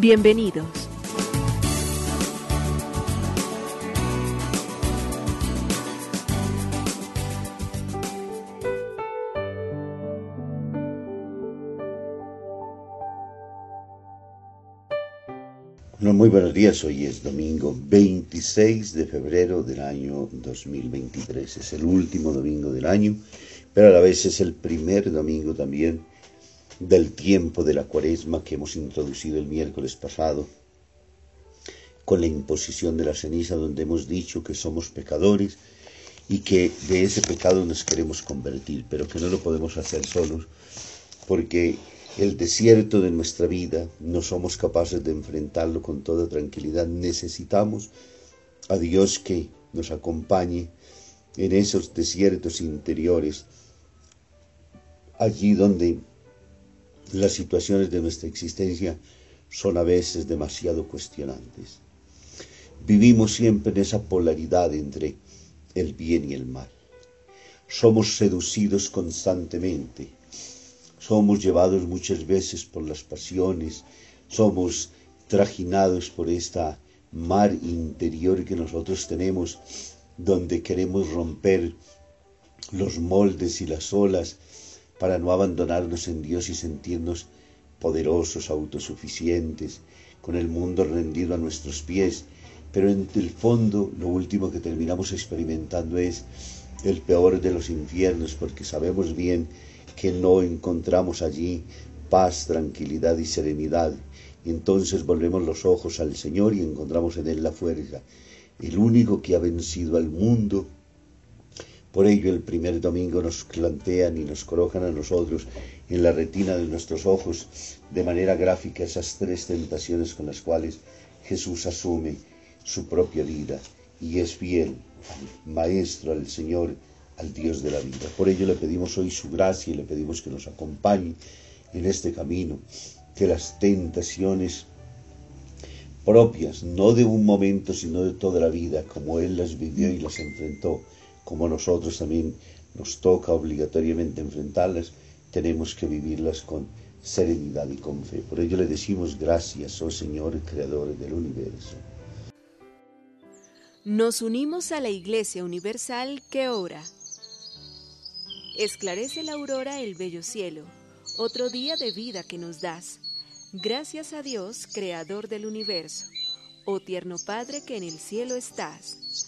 Bienvenidos. muy buenos días, hoy es domingo 26 de febrero del año 2023, es el último domingo del año, pero a la vez es el primer domingo también del tiempo de la cuaresma que hemos introducido el miércoles pasado con la imposición de la ceniza donde hemos dicho que somos pecadores y que de ese pecado nos queremos convertir, pero que no lo podemos hacer solos porque el desierto de nuestra vida no somos capaces de enfrentarlo con toda tranquilidad. Necesitamos a Dios que nos acompañe en esos desiertos interiores, allí donde las situaciones de nuestra existencia son a veces demasiado cuestionantes. Vivimos siempre en esa polaridad entre el bien y el mal. Somos seducidos constantemente somos llevados muchas veces por las pasiones, somos trajinados por esta mar interior que nosotros tenemos, donde queremos romper los moldes y las olas para no abandonarnos en Dios y sentirnos poderosos, autosuficientes, con el mundo rendido a nuestros pies. Pero en el fondo lo último que terminamos experimentando es el peor de los infiernos, porque sabemos bien que no encontramos allí paz, tranquilidad y serenidad. entonces volvemos los ojos al Señor y encontramos en Él la fuerza, el único que ha vencido al mundo. Por ello el primer domingo nos plantean y nos colocan a nosotros en la retina de nuestros ojos de manera gráfica esas tres tentaciones con las cuales Jesús asume su propia vida y es fiel al Maestro, al Señor, al Dios de la vida. Por ello le pedimos hoy su gracia y le pedimos que nos acompañe en este camino, que las tentaciones propias, no de un momento, sino de toda la vida, como Él las vivió y las enfrentó, como nosotros también nos toca obligatoriamente enfrentarlas, tenemos que vivirlas con serenidad y con fe. Por ello le decimos gracias, oh Señor, Creador del universo. Nos unimos a la Iglesia Universal que ora. Esclarece la aurora el bello cielo, otro día de vida que nos das. Gracias a Dios, Creador del universo, oh tierno Padre que en el cielo estás.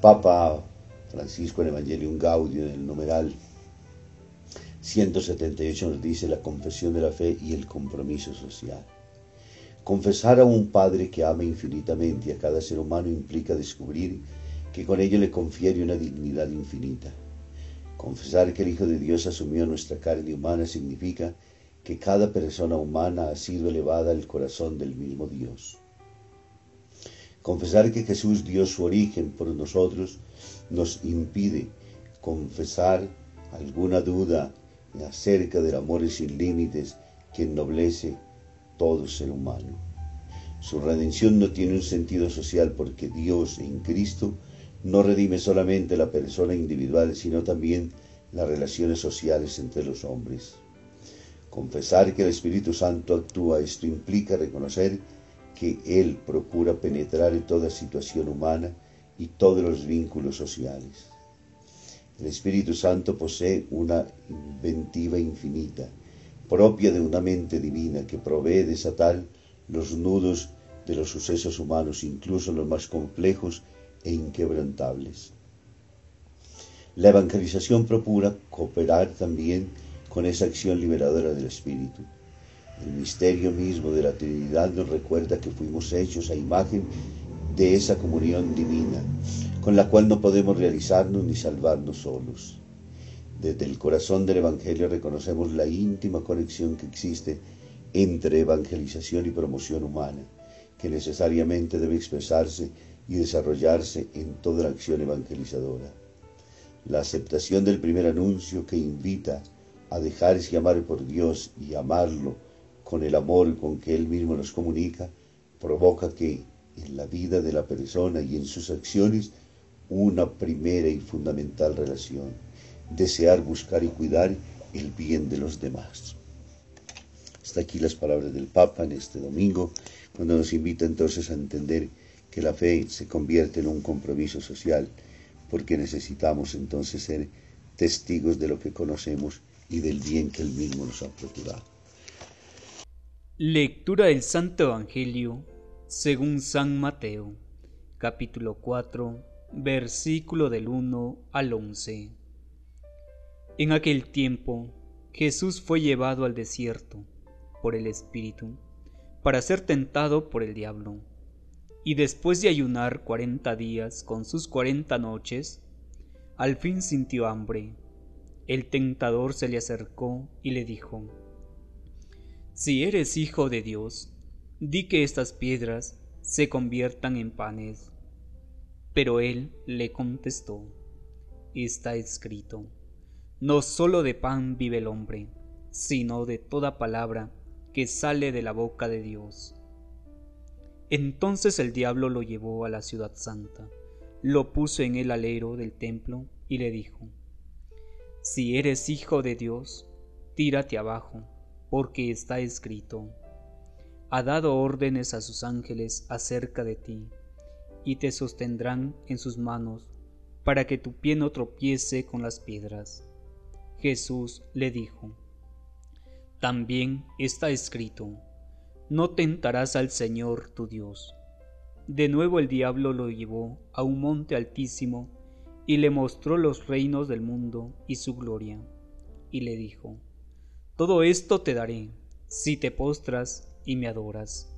Papa Francisco en Evangelium Gaudium, en el numeral 178 nos dice la confesión de la fe y el compromiso social. Confesar a un Padre que ama infinitamente a cada ser humano implica descubrir que con ello le confiere una dignidad infinita. Confesar que el Hijo de Dios asumió nuestra carne humana significa que cada persona humana ha sido elevada al corazón del mismo Dios. Confesar que Jesús dio su origen por nosotros nos impide confesar alguna duda acerca del amor sin límites que ennoblece todo ser humano. Su redención no tiene un sentido social porque Dios en Cristo no redime solamente la persona individual, sino también las relaciones sociales entre los hombres. Confesar que el Espíritu Santo actúa, esto implica reconocer que Él procura penetrar en toda situación humana y todos los vínculos sociales. El Espíritu Santo posee una inventiva infinita, propia de una mente divina que provee desatar los nudos de los sucesos humanos, incluso los más complejos e inquebrantables. La evangelización procura cooperar también con esa acción liberadora del Espíritu. El misterio mismo de la Trinidad nos recuerda que fuimos hechos a imagen de esa comunión divina, con la cual no podemos realizarnos ni salvarnos solos. Desde el corazón del Evangelio reconocemos la íntima conexión que existe entre evangelización y promoción humana, que necesariamente debe expresarse y desarrollarse en toda la acción evangelizadora. La aceptación del primer anuncio que invita a dejarse amar por Dios y amarlo con el amor con que Él mismo nos comunica, provoca que en la vida de la persona y en sus acciones una primera y fundamental relación, desear, buscar y cuidar el bien de los demás. Hasta aquí las palabras del Papa en este domingo, cuando nos invita entonces a entender que la fe se convierte en un compromiso social, porque necesitamos entonces ser testigos de lo que conocemos y del bien que Él mismo nos ha procurado. Lectura del Santo Evangelio según San Mateo, capítulo 4, versículo del 1 al 11. En aquel tiempo, Jesús fue llevado al desierto por el Espíritu para ser tentado por el diablo y después de ayunar cuarenta días con sus cuarenta noches, al fin sintió hambre. El tentador se le acercó y le dijo, Si eres hijo de Dios, di que estas piedras se conviertan en panes. Pero él le contestó, Está escrito, no sólo de pan vive el hombre, sino de toda palabra que sale de la boca de Dios. Entonces el diablo lo llevó a la ciudad santa, lo puso en el alero del templo y le dijo, Si eres hijo de Dios, tírate abajo, porque está escrito, ha dado órdenes a sus ángeles acerca de ti, y te sostendrán en sus manos, para que tu pie no tropiece con las piedras. Jesús le dijo, También está escrito, no tentarás al Señor tu Dios. De nuevo el diablo lo llevó a un monte altísimo y le mostró los reinos del mundo y su gloria, y le dijo, Todo esto te daré, si te postras y me adoras.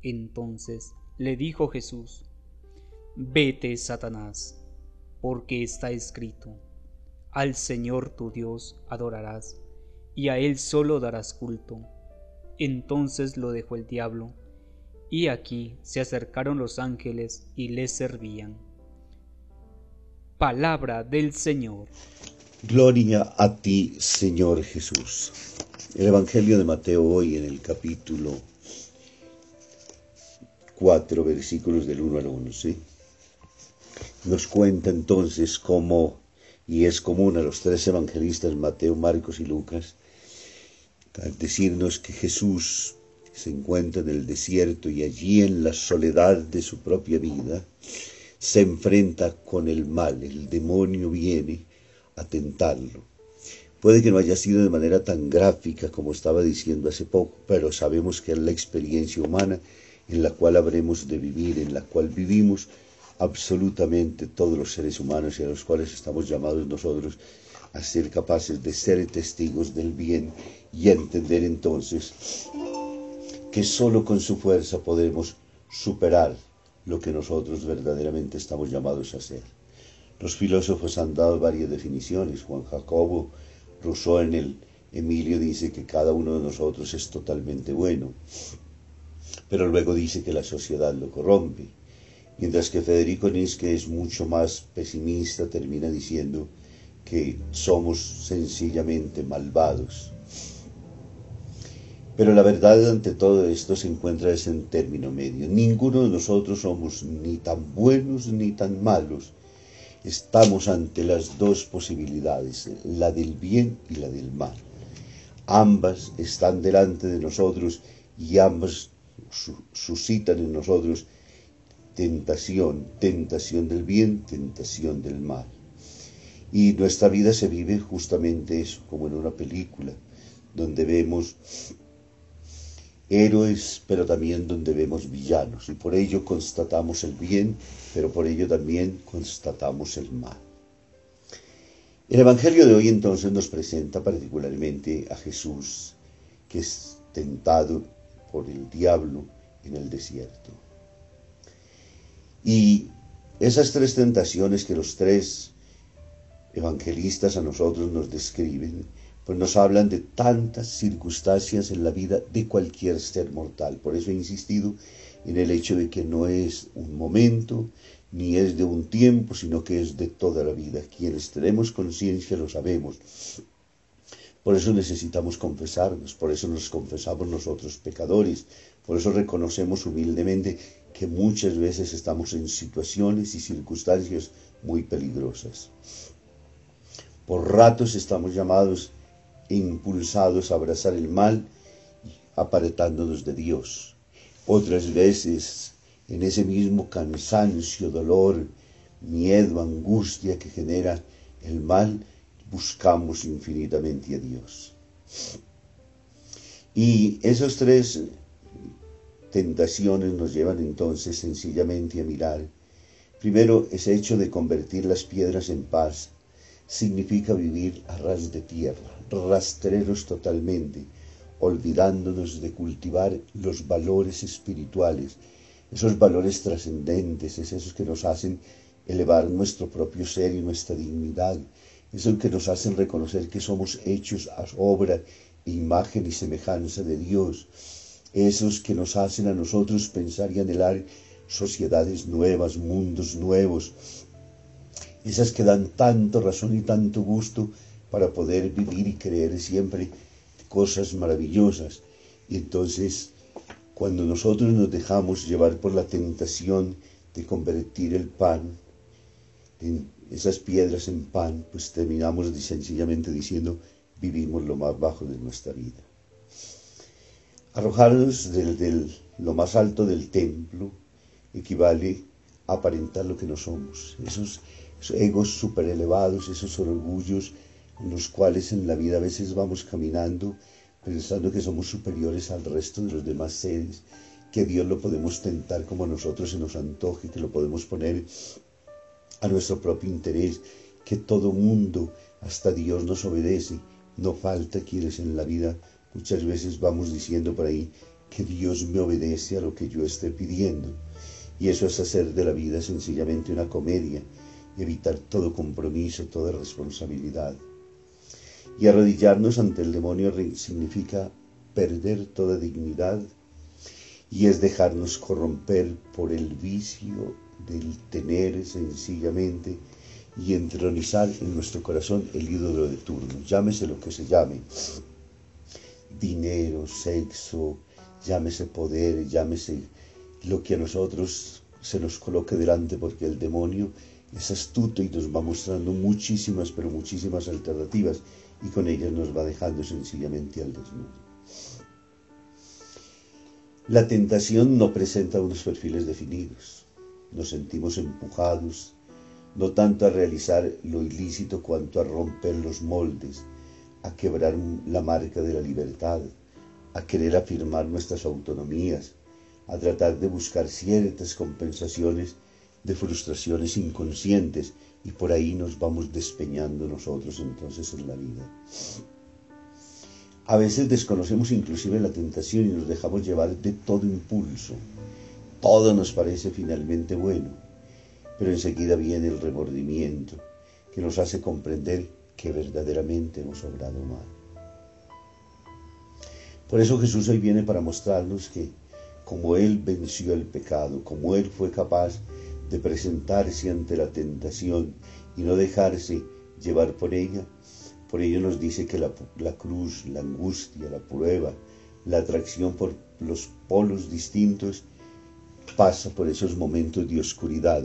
Entonces le dijo Jesús, Vete, Satanás, porque está escrito, Al Señor tu Dios adorarás, y a Él solo darás culto entonces lo dejó el diablo, y aquí se acercaron los ángeles y le servían. Palabra del Señor. Gloria a ti, Señor Jesús. El Evangelio de Mateo hoy en el capítulo 4, versículos del 1 al 11, nos cuenta entonces cómo, y es común a los tres evangelistas, Mateo, Marcos y Lucas, decirnos que Jesús se encuentra en el desierto y allí en la soledad de su propia vida se enfrenta con el mal, el demonio viene a tentarlo. Puede que no haya sido de manera tan gráfica como estaba diciendo hace poco, pero sabemos que es la experiencia humana en la cual habremos de vivir, en la cual vivimos absolutamente todos los seres humanos y a los cuales estamos llamados nosotros a ser capaces de ser testigos del bien y entender entonces que sólo con su fuerza podemos superar lo que nosotros verdaderamente estamos llamados a hacer. Los filósofos han dado varias definiciones. Juan Jacobo Rousseau en el Emilio dice que cada uno de nosotros es totalmente bueno, pero luego dice que la sociedad lo corrompe. Mientras que Federico Nietzsche es mucho más pesimista, termina diciendo que somos sencillamente malvados. Pero la verdad ante todo esto se encuentra es en término medio. Ninguno de nosotros somos ni tan buenos ni tan malos. Estamos ante las dos posibilidades, la del bien y la del mal. Ambas están delante de nosotros y ambas suscitan en nosotros tentación, tentación del bien, tentación del mal. Y nuestra vida se vive justamente eso, como en una película, donde vemos héroes, pero también donde vemos villanos. Y por ello constatamos el bien, pero por ello también constatamos el mal. El Evangelio de hoy entonces nos presenta particularmente a Jesús, que es tentado por el diablo en el desierto. Y esas tres tentaciones que los tres evangelistas a nosotros nos describen, pues nos hablan de tantas circunstancias en la vida de cualquier ser mortal. Por eso he insistido en el hecho de que no es un momento, ni es de un tiempo, sino que es de toda la vida. Quienes tenemos conciencia lo sabemos. Por eso necesitamos confesarnos, por eso nos confesamos nosotros pecadores, por eso reconocemos humildemente que muchas veces estamos en situaciones y circunstancias muy peligrosas. Por ratos estamos llamados impulsados a abrazar el mal, apartándonos de Dios. Otras veces, en ese mismo cansancio, dolor, miedo, angustia que genera el mal, buscamos infinitamente a Dios. Y esos tres tentaciones nos llevan entonces sencillamente a mirar. Primero, ese hecho de convertir las piedras en paz significa vivir a ras de tierra, rastreros totalmente, olvidándonos de cultivar los valores espirituales, esos valores trascendentes, esos que nos hacen elevar nuestro propio ser y nuestra dignidad, esos que nos hacen reconocer que somos hechos a obra, imagen y semejanza de Dios, esos que nos hacen a nosotros pensar y anhelar sociedades nuevas, mundos nuevos, esas que dan tanto razón y tanto gusto para poder vivir y creer siempre cosas maravillosas. Y entonces, cuando nosotros nos dejamos llevar por la tentación de convertir el pan, en esas piedras en pan, pues terminamos sencillamente diciendo, vivimos lo más bajo de nuestra vida. Arrojarnos del, lo más alto del templo equivale a aparentar lo que no somos. Esos, esos egos super elevados, esos orgullos los cuales en la vida a veces vamos caminando pensando que somos superiores al resto de los demás seres, que Dios lo podemos tentar como a nosotros se nos antoje, que lo podemos poner a nuestro propio interés, que todo mundo, hasta Dios nos obedece, no falta quienes en la vida muchas veces vamos diciendo por ahí que Dios me obedece a lo que yo esté pidiendo. Y eso es hacer de la vida sencillamente una comedia, evitar todo compromiso, toda responsabilidad. Y arrodillarnos ante el demonio significa perder toda dignidad y es dejarnos corromper por el vicio del tener sencillamente y entronizar en nuestro corazón el ídolo de turno, llámese lo que se llame, dinero, sexo, llámese poder, llámese lo que a nosotros se nos coloque delante porque el demonio es astuto y nos va mostrando muchísimas, pero muchísimas alternativas y con ellas nos va dejando sencillamente al desnudo. La tentación no presenta unos perfiles definidos. Nos sentimos empujados no tanto a realizar lo ilícito cuanto a romper los moldes, a quebrar la marca de la libertad, a querer afirmar nuestras autonomías, a tratar de buscar ciertas compensaciones de frustraciones inconscientes y por ahí nos vamos despeñando nosotros entonces en la vida. A veces desconocemos inclusive la tentación y nos dejamos llevar de todo impulso. Todo nos parece finalmente bueno, pero enseguida viene el remordimiento que nos hace comprender que verdaderamente hemos obrado mal. Por eso Jesús hoy viene para mostrarnos que como Él venció el pecado, como Él fue capaz de presentarse ante la tentación y no dejarse llevar por ella, por ello nos dice que la, cruz, la angustia, la prueba, la atracción por los polos distintos pasa por esos momentos de oscuridad,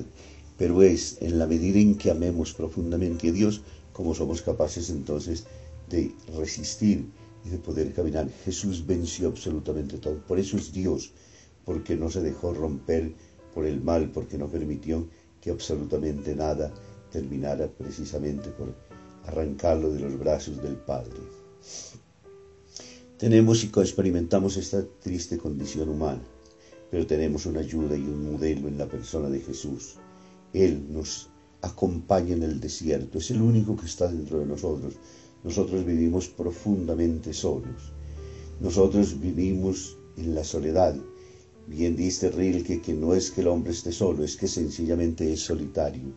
pero es en la medida en que amemos profundamente a Dios como somos capaces entonces de resistir y de poder caminar. Jesús venció absolutamente todo. Por eso es Dios, porque no se dejó romper por el mal, porque no permitió que absolutamente nada terminara precisamente por arrancarlo de los brazos del Padre. Tenemos y experimentamos esta triste condición humana, pero tenemos una ayuda y un modelo en la persona de Jesús. Él nos acompaña en el desierto, es el único que está dentro de nosotros. Nosotros vivimos profundamente solos. Nosotros vivimos en la soledad. Bien dice Rilke que no es que el hombre esté solo, es que sencillamente es solitario.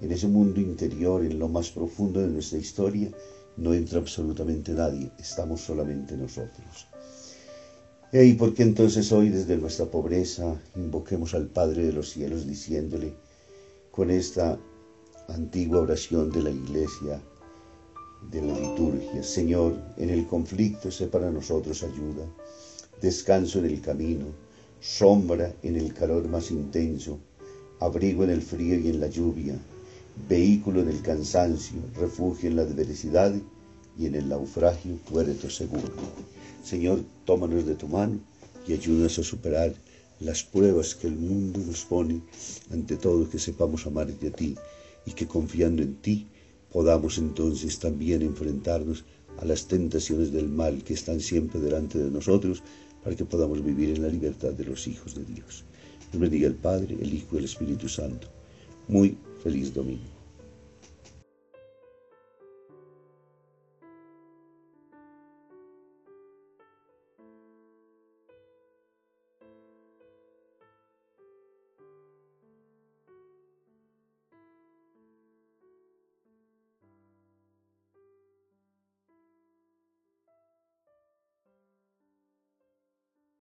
En ese mundo interior, en lo más profundo de nuestra historia, no entra absolutamente nadie, estamos solamente nosotros. ¿Y por qué entonces hoy desde nuestra pobreza invoquemos al Padre de los cielos diciéndole con esta antigua oración de la iglesia, de la liturgia, Señor, en el conflicto sé para nosotros ayuda, descanso en el camino, sombra en el calor más intenso, abrigo en el frío y en la lluvia, vehículo en el cansancio, refugio en la adversidad y en el naufragio puerto seguro. Señor, tómanos de tu mano y ayúdanos a superar las pruebas que el mundo nos pone, ante todo que sepamos amarte a ti y que confiando en ti podamos entonces también enfrentarnos a las tentaciones del mal que están siempre delante de nosotros para que podamos vivir en la libertad de los hijos de Dios. Nos bendiga el Padre, el Hijo y el Espíritu Santo. Muy feliz domingo.